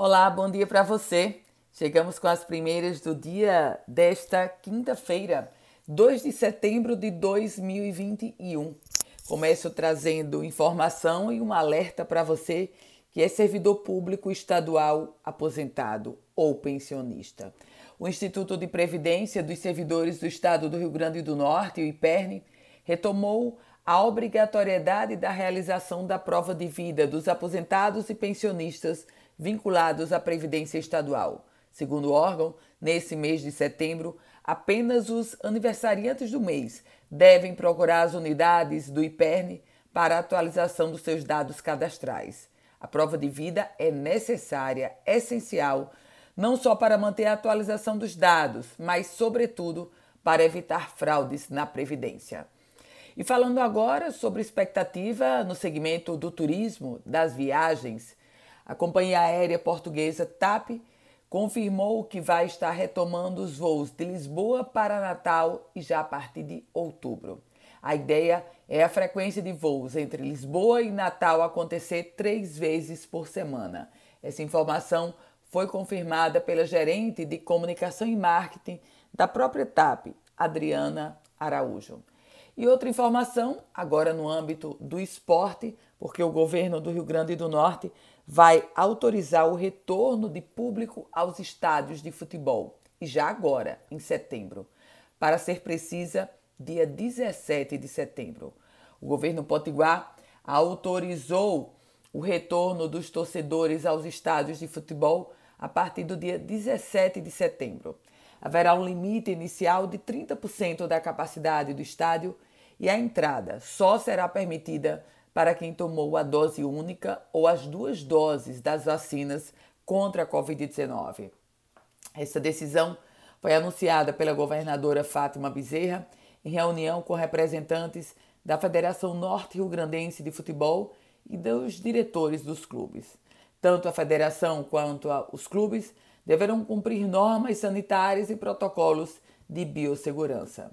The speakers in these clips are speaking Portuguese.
Olá, bom dia para você. Chegamos com as primeiras do dia desta quinta-feira, 2 de setembro de 2021. Começo trazendo informação e um alerta para você que é servidor público estadual aposentado ou pensionista. O Instituto de Previdência dos Servidores do Estado do Rio Grande do Norte, o IPERN, retomou a obrigatoriedade da realização da prova de vida dos aposentados e pensionistas vinculados à Previdência Estadual. Segundo o órgão, nesse mês de setembro, apenas os aniversariantes do mês devem procurar as unidades do IPERN para atualização dos seus dados cadastrais. A prova de vida é necessária, essencial, não só para manter a atualização dos dados, mas, sobretudo, para evitar fraudes na Previdência. E falando agora sobre expectativa no segmento do turismo, das viagens, a companhia aérea portuguesa TAP confirmou que vai estar retomando os voos de Lisboa para Natal e já a partir de outubro. A ideia é a frequência de voos entre Lisboa e Natal acontecer três vezes por semana. Essa informação foi confirmada pela gerente de comunicação e marketing da própria TAP, Adriana Araújo. E outra informação, agora no âmbito do esporte, porque o governo do Rio Grande do Norte vai autorizar o retorno de público aos estádios de futebol, e já agora, em setembro. Para ser precisa, dia 17 de setembro. O governo potiguar autorizou o retorno dos torcedores aos estádios de futebol a partir do dia 17 de setembro. Haverá um limite inicial de 30% da capacidade do estádio e a entrada só será permitida para quem tomou a dose única ou as duas doses das vacinas contra a Covid-19. Essa decisão foi anunciada pela governadora Fátima Bezerra em reunião com representantes da Federação Norte Rio Grandense de Futebol e dos diretores dos clubes. Tanto a federação quanto os clubes deverão cumprir normas sanitárias e protocolos de biossegurança.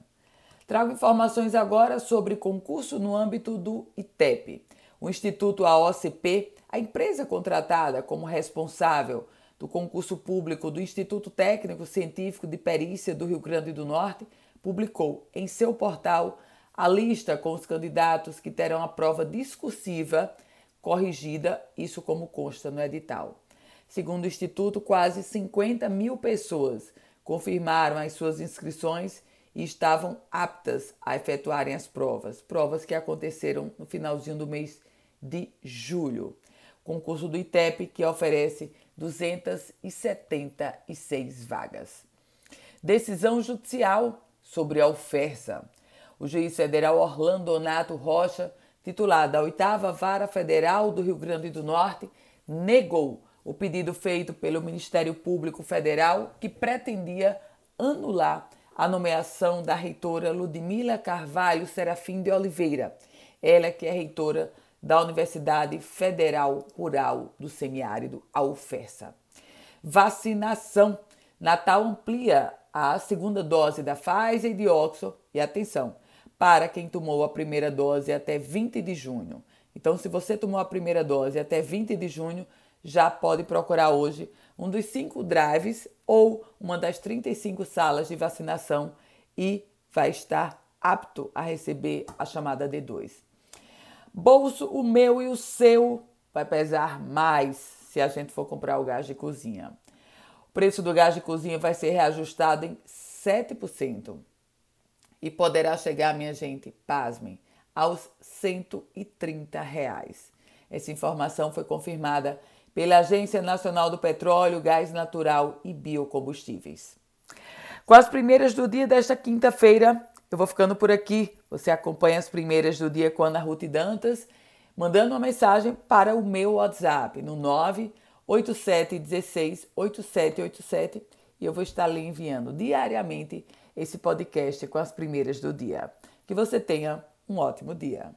Trago informações agora sobre concurso no âmbito do ITEP. O Instituto AOCP, a empresa contratada como responsável do concurso público do Instituto Técnico Científico de Perícia do Rio Grande do Norte, publicou em seu portal a lista com os candidatos que terão a prova discursiva corrigida, isso como consta no edital. Segundo o Instituto, quase 50 mil pessoas confirmaram as suas inscrições e estavam aptas a efetuarem as provas, provas que aconteceram no finalzinho do mês de julho. Concurso do ITEP que oferece 276 vagas. Decisão judicial sobre a oferta. O juiz federal Orlando Donato Rocha, titular da oitava Vara Federal do Rio Grande do Norte, negou o pedido feito pelo Ministério Público Federal que pretendia anular a nomeação da reitora Ludmila Carvalho Serafim de Oliveira, ela que é reitora da Universidade Federal Rural do Semiárido, a UFESA. Vacinação. Natal amplia a segunda dose da Pfizer e de Oxford, e atenção, para quem tomou a primeira dose até 20 de junho. Então, se você tomou a primeira dose até 20 de junho, já pode procurar hoje um dos cinco drives ou uma das 35 salas de vacinação e vai estar apto a receber a chamada D2. Bolso, o meu e o seu vai pesar mais se a gente for comprar o gás de cozinha. O preço do gás de cozinha vai ser reajustado em 7% e poderá chegar, minha gente, pasmem, aos 130 reais. Essa informação foi confirmada pela Agência Nacional do Petróleo, Gás Natural e Biocombustíveis. Com as primeiras do dia desta quinta-feira, eu vou ficando por aqui. Você acompanha as primeiras do dia com Ana Ruth Dantas, mandando uma mensagem para o meu WhatsApp no 98716 8787 e eu vou estar lhe enviando diariamente esse podcast com as primeiras do dia. Que você tenha um ótimo dia.